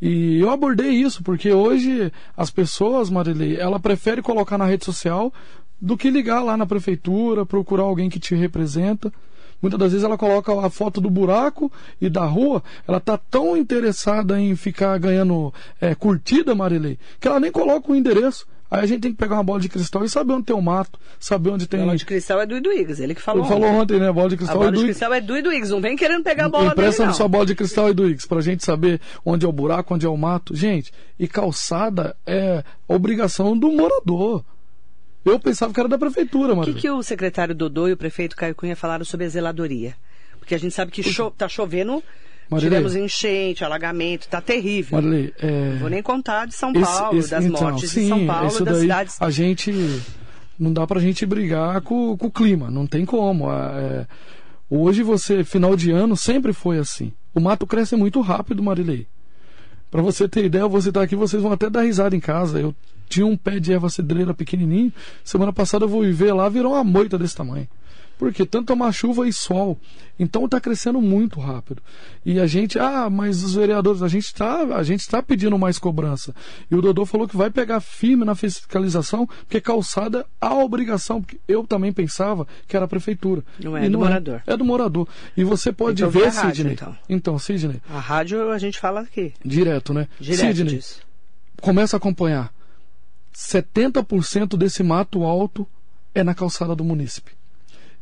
E eu abordei isso, porque hoje as pessoas, Marilei, ela prefere colocar na rede social do que ligar lá na prefeitura, procurar alguém que te representa. Muitas das vezes ela coloca a foto do buraco e da rua, ela tá tão interessada em ficar ganhando é, curtida, Marilei, que ela nem coloca o endereço. Aí a gente tem que pegar uma bola de cristal e saber onde tem o mato, saber onde tem. A bola de cristal é do Iduígues, ele que falou. Ele falou ontem. ontem, né? Bola de A cristal bola e de do cristal é do Iduígues, não vem querendo pegar a bola Empresta dele, sua bola de cristal e do X pra gente saber onde é o buraco, onde é o mato. Gente, e calçada é obrigação do morador. Eu pensava que era da prefeitura, O mano. que, que o secretário Dodô e o prefeito Caio Cunha falaram sobre a zeladoria? Porque a gente sabe que cho tá chovendo, Marilei. tivemos enchente, alagamento, tá terrível. Marilei, é... Não vou nem contar de São esse- Paulo, esse- das então, mortes sim, de São Paulo, das daí, cidades. A gente. Não dá pra gente brigar com, com o clima, não tem como. É, hoje você, final de ano, sempre foi assim. O mato cresce muito rápido, Marilei. Pra você ter ideia, você tá aqui, vocês vão até dar risada em casa. Eu tinha um pé de erva cedreira pequenininho. Semana passada eu vou ver lá, virou uma moita desse tamanho. Porque tanto uma chuva e sol. Então está crescendo muito rápido. E a gente, ah, mas os vereadores, a gente está, a gente está pedindo mais cobrança. E o Dodô falou que vai pegar firme na fiscalização, porque calçada há obrigação, porque eu também pensava que era a prefeitura. Não é, E do morador. É do morador. E você pode Então ver, rádio, Sidney. então. então, Sidney, A rádio a gente fala aqui, direto, né? direto Sidney, disso. começa a acompanhar. 70% desse mato alto é na calçada do munícipe.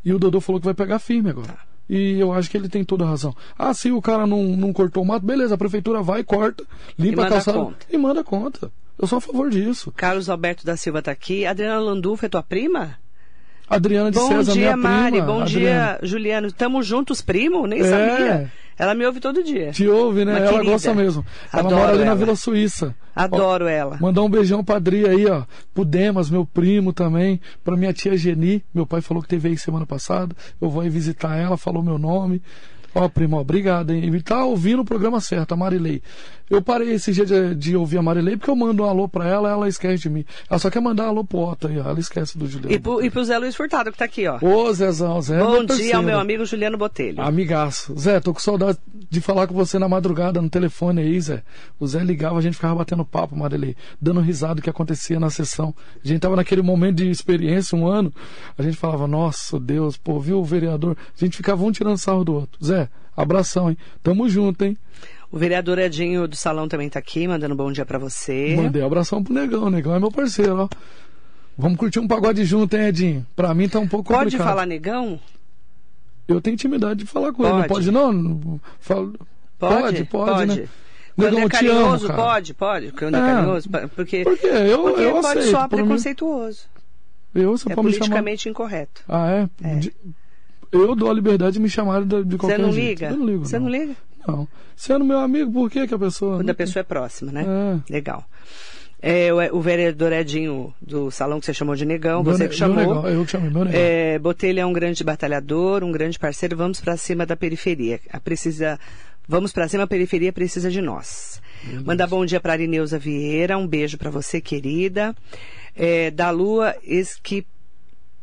E o Dodô falou que vai pegar firme agora. Tá. E eu acho que ele tem toda a razão. Ah, se o cara não, não cortou o mato, beleza, a prefeitura vai, corta, limpa E a manda calçada conta. e manda conta. Eu sou a favor disso. Carlos Alberto da Silva tá aqui. Adriana Landulfo é tua prima? Adriana de Bom César, dia, minha Mari. prima. Bom Adriana. dia, Juliano. Tamo juntos, primo? Nem É. sabia. Ela me ouve todo dia. Te ouve, né? Uma ela querida. gosta mesmo. Ela Adoro mora ali na ela. Vila Suíça. Adoro ela. Mandar um beijão pra Adri aí, ó. Pro Demas, meu primo também. Pra minha tia Geni. Meu pai falou que teve aí semana passada. Eu vou aí visitar ela, falou meu nome. Ó, primo, obrigado, hein? E tá ouvindo o programa certo, a Marilei. Eu parei esse dia de, de ouvir a Marilei porque eu mando um alô pra ela ela esquece de mim. Ela só quer mandar alô pro Otto aí. Ela esquece do Juliano. E pro, e pro Zé Luiz Furtado, que tá aqui, ó. Ô, Zezão, Zé. Bom dia ao meu amigo Juliano Botelho. Amigaço. Zé, tô com saudade de falar com você na madrugada, no telefone aí, Zé. O Zé ligava, a gente ficava batendo papo, Marilei, dando risada do que acontecia na sessão. A gente tava naquele momento de experiência, um ano, a gente falava, nossa, Deus, pô, viu o vereador? A gente ficava um tirando sarro do outro. Zé, abração, hein? Tamo junto, hein? O vereador Edinho do Salão também tá aqui, mandando um bom dia pra você. Mandei abração pro Negão, o Negão é meu parceiro, ó. Vamos curtir um pagode junto, hein, Edinho? Pra mim tá um pouco Pode complicado. falar negão? Eu tenho intimidade de falar com ele. Não Pode. pode, não? Fala- Pode, pode, né? Quando Negão, é amo, carinhoso, cara. pode, pode. Quando é, É. carinhoso, porque, Por quê? Eu, porque eu pode aceito. mim- preconceituoso. Eu, você É pode me chamar. politicamente incorreto. Ah, é? É. De- Eu dou a liberdade de me chamar de, de Você qualquer não jeito. liga? Eu não ligo. Você não liga? Não. Sendo meu amigo, por que que a pessoa... Quando a pessoa é próxima, né? É. Legal. É, o, o vereador Edinho do salão que você chamou de negão, Meu você que chamou. negão, eu te chamei, meu negão. É, Botelho é um grande batalhador, um grande parceiro. Vamos para cima da periferia. A precisa, vamos para cima, a periferia precisa de nós. Mandar bom dia para Arineuza Vieira, um beijo para você, querida. É, da Lua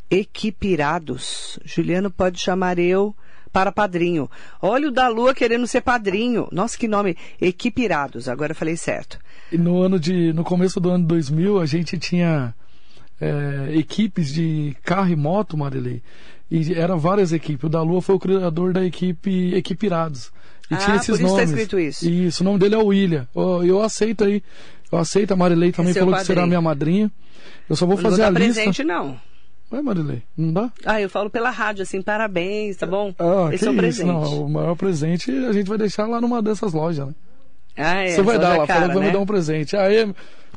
Equipirados. Juliano pode chamar eu para padrinho. Olha o da Lua querendo ser padrinho. Nossa, que nome. Equipirados. Agora eu falei certo. E no ano de... No começo do ano 2000, a gente tinha é, equipes de carro e moto, Marilei. E eram várias equipes. O da Lua foi o criador da equipe Equipirados. E Ah, tinha por esses isso tá nomes. escrito isso. Isso, o nome dele é William. Eu, eu aceito aí. Eu aceito. A Marilei também seu falou que será padrinho. minha madrinha. Eu só vou Eu não vou fazer dar a lista. presente, não. Ué, Marilei, não dá? Ah, eu falo pela rádio, assim, parabéns, tá bom? Ah, Esse que é o isso, presente. não. O maior presente a gente vai deixar lá numa dessas lojas, né? Ah, é, Você vai dar da lá, cara, falou que vai né? me dar um presente. Aí,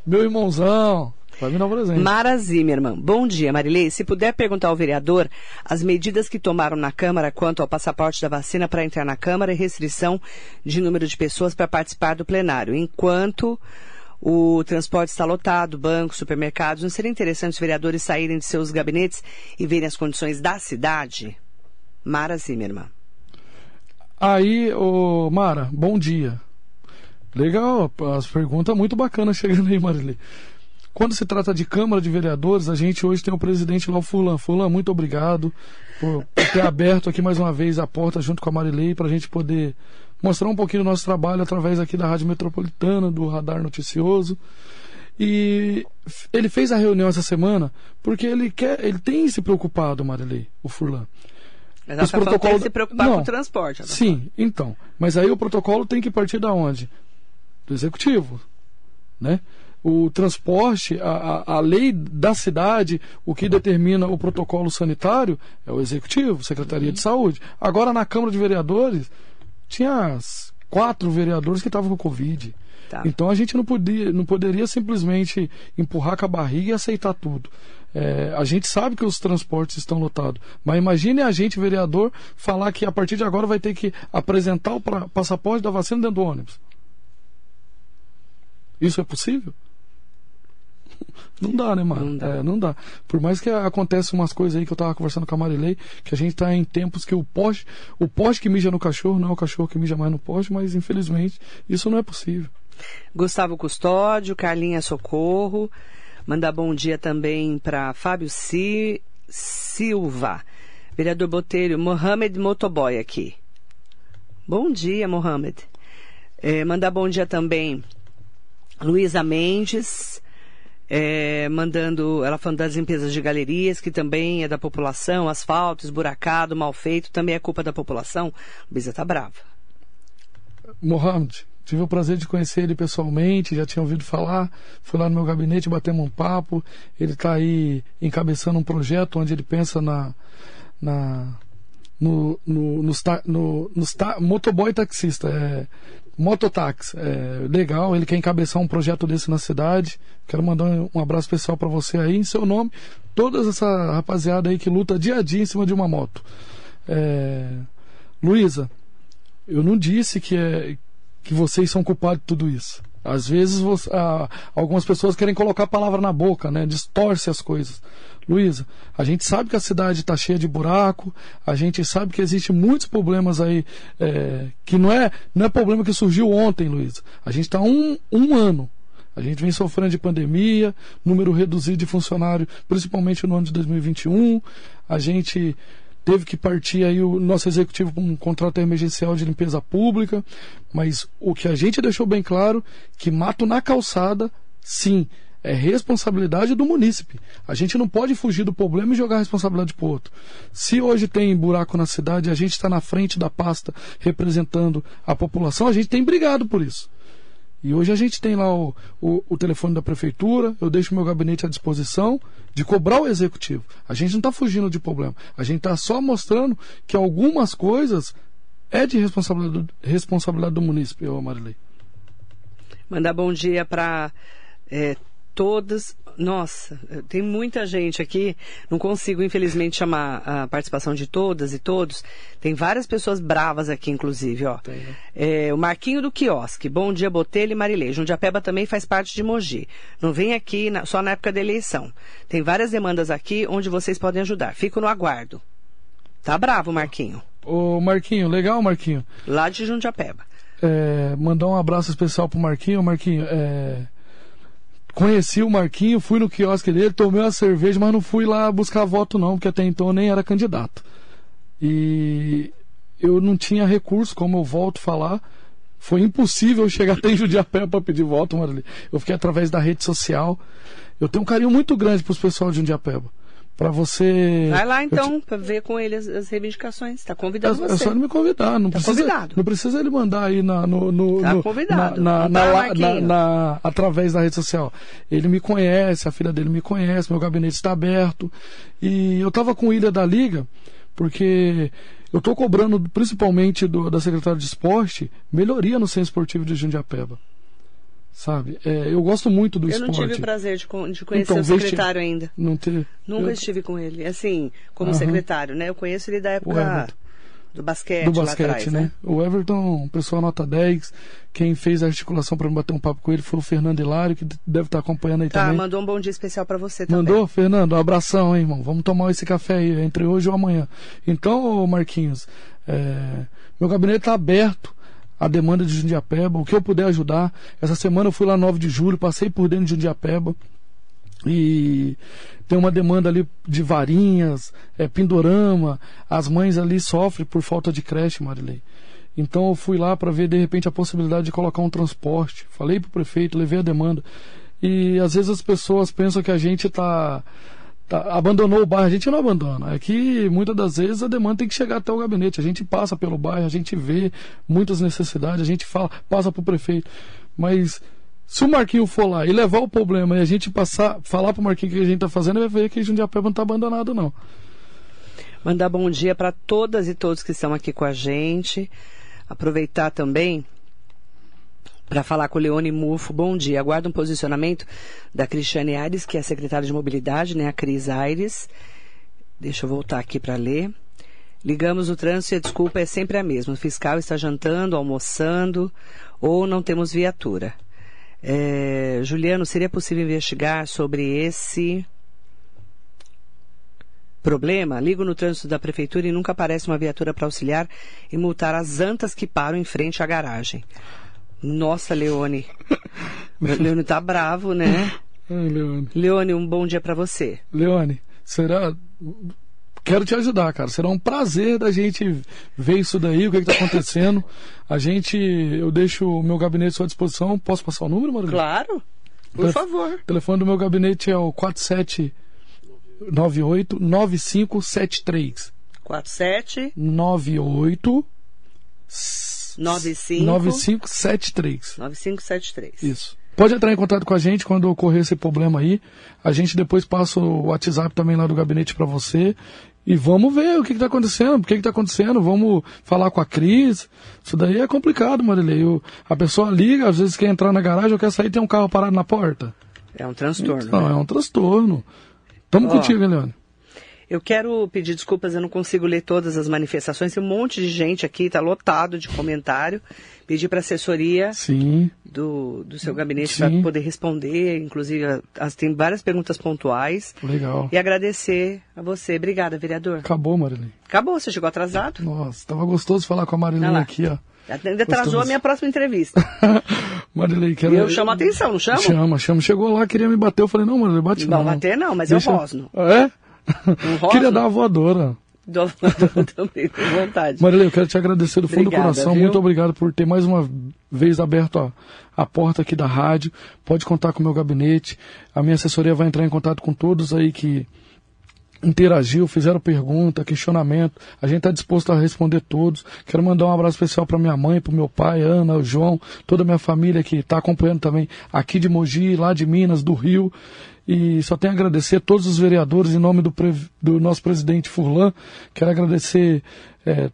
meu irmãozão, vai me dar um presente. Mara Zimmermann. Bom dia, Marilei. Se puder perguntar ao vereador as medidas que tomaram na Câmara quanto ao passaporte da vacina para entrar na Câmara e restrição de número de pessoas para participar do plenário, enquanto o transporte está lotado, bancos, supermercados. Não seria interessante os vereadores saírem de seus gabinetes e verem as condições da cidade? Mara Zimmermann. Aí, ô Mara, bom dia. Legal, as perguntas muito bacanas chegando aí, Marilei. Quando se trata de Câmara de Vereadores, a gente hoje tem o presidente lá, o Fulan. Fulan, muito obrigado por, por ter aberto aqui mais uma vez a porta junto com a Marilei para a gente poder mostrar um pouquinho do nosso trabalho através aqui da Rádio Metropolitana, do Radar Noticioso. E ele fez a reunião essa semana porque ele quer, ele tem se preocupado, Marilei, o Furlan. Mas ela Os tá falando que tem se preocupar Não. com o transporte. tá Sim, então. Mas aí o protocolo tem que partir da onde? Do executivo, né? O transporte, a, a, a lei da cidade, o que determina o protocolo sanitário é o executivo, Secretaria de Saúde. Agora na Câmara de Vereadores tinha quatro vereadores que estavam com Covid. Tá. Então a gente não, podia, não poderia simplesmente empurrar com a barriga e aceitar tudo. É, a gente sabe que os transportes estão lotados, mas imagine a gente, vereador, falar que a partir de agora vai ter que apresentar o pra- passaporte da vacina dentro do ônibus. Isso é possível? Não dá, né, mano? Não dá. É, não dá. Por mais que aconteça umas coisas aí que eu tava conversando com a Marilei, que a gente tá em tempos que o poste, o poste que mija no cachorro não é o cachorro que mija mais no poste, mas infelizmente isso não é possível. Gustavo Custódio, Carlinha Socorro. Mandar bom dia também para Fábio Si- Silva. Vereador Botelho, Mohamed Motoboy aqui. Bom dia, Mohamed. É, mandar bom dia também Luísa Mendes. É, mandando, ela falando das limpezas de galerias, que também é da população, asfalto, esburacado, mal feito, também é culpa da população. Luísa tá brava. Mohamed, tive o prazer de conhecer ele pessoalmente, já tinha ouvido falar, fui lá no meu gabinete, batemos um papo. Ele está aí encabeçando um projeto onde ele pensa na. na no, no, nos no, nos ta- motoboy taxista. É, Mototáxi, é, legal, ele quer encabeçar um projeto desse na cidade. Quero mandar um abraço especial para você aí, em seu nome, toda essa rapaziada aí que luta dia a dia em cima de uma moto. É, Luísa, eu não disse que, é, que vocês são culpados de tudo isso. Às vezes você, ah, algumas pessoas querem colocar a palavra na boca, né? Distorce as coisas. Luísa, a gente sabe que a cidade está cheia de buraco, a gente sabe que existe muitos problemas aí, é, que não é, não é problema que surgiu ontem, Luísa. A gente está um, um ano. A gente vem sofrendo de pandemia, número reduzido de funcionários, principalmente no ano de 2021. A gente teve que partir aí o nosso executivo com um contrato emergencial de limpeza pública, mas o que a gente deixou bem claro que mato na calçada, sim, é responsabilidade do munícipe. A gente não pode fugir do problema e jogar a responsabilidade para o outro. Se hoje tem buraco na cidade a gente está na frente da pasta representando a população, a gente tem brigado por isso. E hoje a gente tem lá o, o, o, telefone da prefeitura, eu deixo meu gabinete à disposição de cobrar o executivo. A gente não está fugindo de problema. A gente está só mostrando que algumas coisas é de responsabilidade, responsabilidade do município, Marilei. Mandar bom dia para é, todas. Nossa, tem muita gente aqui. Não consigo, infelizmente, chamar a participação de todas e todos. Tem várias pessoas bravas aqui, inclusive, ó. Tem, né? é, o Marquinho do Quiosque. Bom dia, Botelho e Marilei. Jundiapeba também faz parte de Mogi. Não vem aqui na, só na época da eleição. Tem várias demandas aqui onde vocês podem ajudar. Fico no aguardo. Tá bravo, Marquinho. Ô, Marquinho, legal, Marquinho. Lá de Jundiapeba. É, mandar um abraço especial pro Marquinho. Marquinho, é conheci o Marquinho, fui no quiosque dele, tomei uma cerveja, mas não fui lá buscar voto não, porque até então eu nem era candidato. E eu não tinha recurso, como eu volto a falar, foi impossível chegar até em Judiapé para pedir voto, Marli. Eu fiquei através da rede social. Eu tenho um carinho muito grande para os pessoal de Jundiapeba para você. Vai lá então, te... para ver com ele as, as reivindicações. Está convidado é, você. É só ele me convidar, não tá precisa. Convidado. Não precisa ele mandar aí na, no, no, tá no, convidado. Na, na, na, na, através da rede social. Ele me conhece, a filha dele me conhece, meu gabinete está aberto. E eu estava com Ilha da Liga, porque eu estou cobrando, principalmente do, da secretária de esporte, melhoria no centro esportivo de Jundiapeba sabe? É, eu gosto muito do eu esporte. Eu não tive o prazer de, de conhecer então, o secretário ainda. Não te... Nunca eu... estive com ele, assim, como secretário, né? Eu conheço ele da época do basquete, do basquete, atrás, né? né? O Everton, pessoal nota 10, quem fez a articulação para bater um papo com ele foi o Fernando Hilário, que deve estar acompanhando aí tá, também. Tá, mandou um bom dia especial para você também. Mandou, Fernando, um abração, hein, irmão. Vamos tomar esse café aí, entre hoje ou amanhã. Então, Marquinhos, é... meu gabinete está aberto a demanda de Jundiapeba, o que eu puder ajudar. Essa semana eu fui lá 9 de julho, passei por dentro de Jundiapeba e tem uma demanda ali de varinhas, é, pendorama, as mães ali sofrem por falta de creche, Marilei. Então eu fui lá para ver de repente a possibilidade de colocar um transporte. Falei para o prefeito, levei a demanda. E às vezes as pessoas pensam que a gente está tá, abandonou o bairro, a gente não abandona. É que muitas das vezes a demanda tem que chegar até o gabinete. A gente passa pelo bairro, a gente vê muitas necessidades, a gente fala, passa para o prefeito. Mas se o Marquinho for lá e levar o problema e a gente passar, falar para o Marquinho o que a gente está fazendo, ele vai ver que Jundiapeba não está abandonado, não. Mandar bom dia para todas e todos que estão aqui com a gente. Aproveitar também para falar com o Leone Mufo. Bom dia. Aguardo um posicionamento da Cristiane Aires, que é secretária de Mobilidade, né? A Cris Aires. Deixa eu voltar aqui para ler. Ligamos o trânsito e a desculpa é sempre a mesma. O fiscal está jantando, almoçando ou não temos viatura. É, Juliano, seria possível investigar sobre esse problema? Ligo no trânsito da prefeitura e nunca aparece uma viatura para auxiliar e multar as antas que param em frente à garagem. Nossa, Leone. Leone tá bravo, né? Ai, Leone. Leone, um bom dia para você. Leone, será. Quero te ajudar, cara. Será um prazer da gente ver isso daí, o que está acontecendo. A gente. Eu deixo o meu gabinete à sua disposição. Posso passar o número, Maria? Claro. Por favor. O telefone do meu gabinete é o 4798 9573. 47 98 95 9573. 9573. Isso. Pode entrar em contato com a gente quando ocorrer esse problema aí. A gente depois passa o WhatsApp também lá do gabinete para você. e vamos ver o que está acontecendo, por que está acontecendo, vamos falar com a Cris. Isso daí é complicado, Marilei. O- A pessoa liga, às vezes quer entrar na garagem ou quer sair tem um carro parado na porta. É um transtorno. Não, né? é um transtorno. Tamo Ó. contigo, hein, Leone. Eu quero pedir desculpas, eu não consigo ler todas as manifestações. Tem um monte de gente aqui, está lotado de comentário. Pedir para a assessoria Sim, do, do seu gabinete para poder responder. Inclusive, as, tem várias perguntas pontuais. legal. E agradecer a você. Obrigada, vereador. Acabou, Marilei. Acabou, você chegou atrasado. Nossa, tava gostoso falar com a lá. aqui, ó. Ainda atrasou a minha próxima entrevista. Marilei, quero... Eu chamo a atenção, não chamo? Chama, chama. Chegou lá, queria me bater. Eu falei, não, Marilei, bate Não, não. bater não, mas eu Deixa- rosno. É? Um? Queria dar uma voadora. Também, com vontade. Marilei, eu quero te agradecer do fundo Obrigada, do coração. viu? Muito obrigado por ter mais uma vez aberto a, a porta aqui da rádio. Pode contar com o meu gabinete. A minha assessoria vai entrar em contato com todos aí que interagiu, fizeram pergunta, questionamento. A gente está disposto a responder todos. Quero mandar um abraço especial para minha mãe, para meu pai, Ana, o João, toda a minha família que está acompanhando também aqui de Mogi, lá de Minas, do Rio. E só tenho a agradecer a todos os vereadores em nome do, do nosso presidente Furlan. Quero agradecer eh,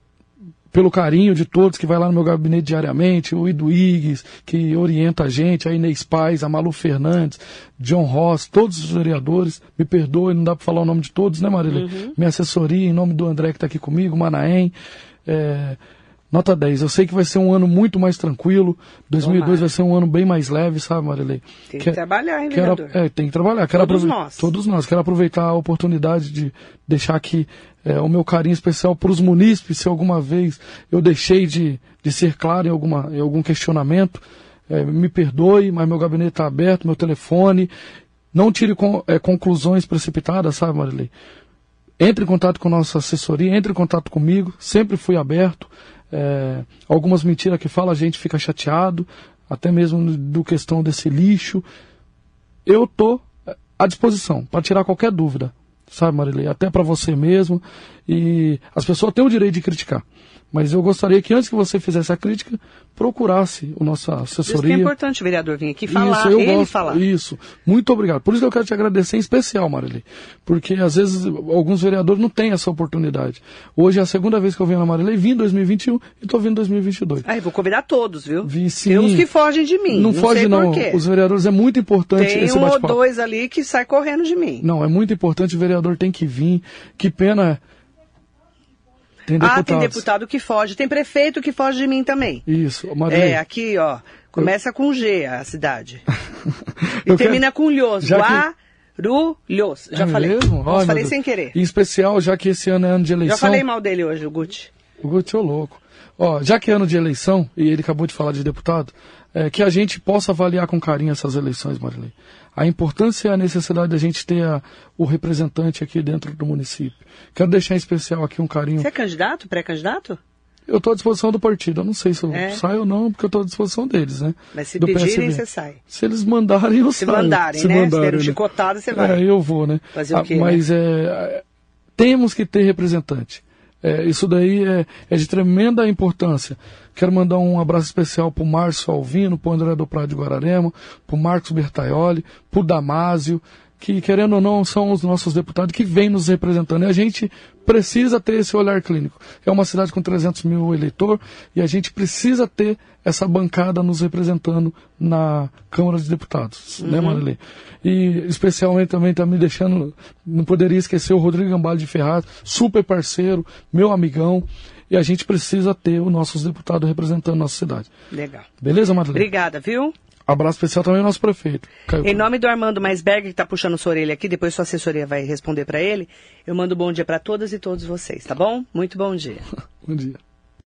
pelo carinho de todos que vai lá no meu gabinete diariamente, o Ido Igues, que orienta a gente, a Inês Paz, a Malu Fernandes, John Ross, todos os vereadores, me perdoe, não dá para falar o nome de todos, né, Marília? Minha assessoria, em nome do André que está aqui comigo, Manaém, é, nota 10. Eu sei que vai ser um ano muito mais tranquilo, 2002 Tomara. vai ser um ano bem mais leve, sabe, Marilei? Tem que trabalhar, hein, quero, é, tem que trabalhar. Quero Todos nós. Todos nós. Quero aproveitar a oportunidade de deixar aqui é, o meu carinho especial para os munícipes, se alguma vez eu deixei de, de ser claro em, alguma, em algum questionamento. É, me perdoe, mas meu gabinete está aberto, meu telefone. Não tire é, conclusões precipitadas, sabe, Marilei? entre em contato com nossa assessoria, entre em contato comigo, sempre fui aberto. É, algumas mentiras que fala a gente fica chateado, até mesmo do questão desse lixo. Eu tô à disposição para tirar qualquer dúvida, sabe, Marilei? Até para você mesmo. E as pessoas têm o direito de criticar. Mas eu gostaria que antes que você fizesse a crítica, procurasse a nossa Por isso que é assessoria. importante o vereador vir aqui falar, Isso, eu ele gosto. falar. Isso. Muito obrigado. Por isso que eu quero te agradecer em especial, Marilei. Porque às vezes alguns vereadores não têm essa oportunidade. Hoje é a segunda vez que eu venho na Marilei, vim em 2021 e estou vindo em 2022. Aí, vou convidar todos, viu? Vi sim. Tem uns que fogem de mim. Não, Não, foge não. Os vereadores é muito importante Tem esse um ou bate-papo. dois ali que sai correndo de mim. Não, é muito importante, o vereador tem que vir. Que pena. Tem ah, tem deputado que foge. Tem prefeito que foge de mim também. Isso, Marilei. É, aqui, ó. Começa com G a cidade. E Eu termina com Lhos. Que- Guarulhos. Já É falei. mesmo? Nossa, Ai, falei sem querer. Em especial, já que esse ano é ano de eleição. Já falei mal dele hoje, o Guti. O Guti é louco. Ó, já que é ano de eleição, e ele acabou de falar de deputado, é, que a gente possa avaliar com carinho essas eleições, Marilei. A importância e a necessidade da gente ter a- o representante aqui dentro do município. Quero deixar em especial aqui um carinho. Você é candidato? Pré-candidato? Eu estou à disposição do partido. Eu não sei se eu É? saio ou não, porque eu estou à disposição deles, né? Mas se Do pedirem, você sai. Se eles mandarem, eu Se saio. mandarem, Se né? Se mandarem, der um né? chicotada, você vai. É, eu vou, né? Fazer o Ah, quê, Mas é, temos que ter representante. É, isso daí é, é de tremenda importância. Quero mandar um abraço especial para o Márcio Alvino, para o André do Prado de Guararema, para o Marcos Bertaioli, para o Damásio, que querendo ou não são os nossos deputados que vêm nos representando. E a gente precisa ter esse olhar clínico. É uma cidade com 300 mil eleitores e a gente precisa ter essa bancada nos representando na Câmara de Deputados, né, Marilei? E especialmente também está me deixando, não poderia esquecer o Rodrigo Gambale de Ferraz, super parceiro, meu amigão, e a gente precisa ter os nossos deputados representando nossa cidade. Legal. Beleza, Marilei? Obrigada, viu? Abraço especial também ao nosso prefeito. Caio Em nome do Armando Maisberg, que está puxando sua orelha aqui, depois sua assessoria vai responder para ele, eu mando bom dia para todas e todos vocês, tá bom? Muito bom dia. Bom dia.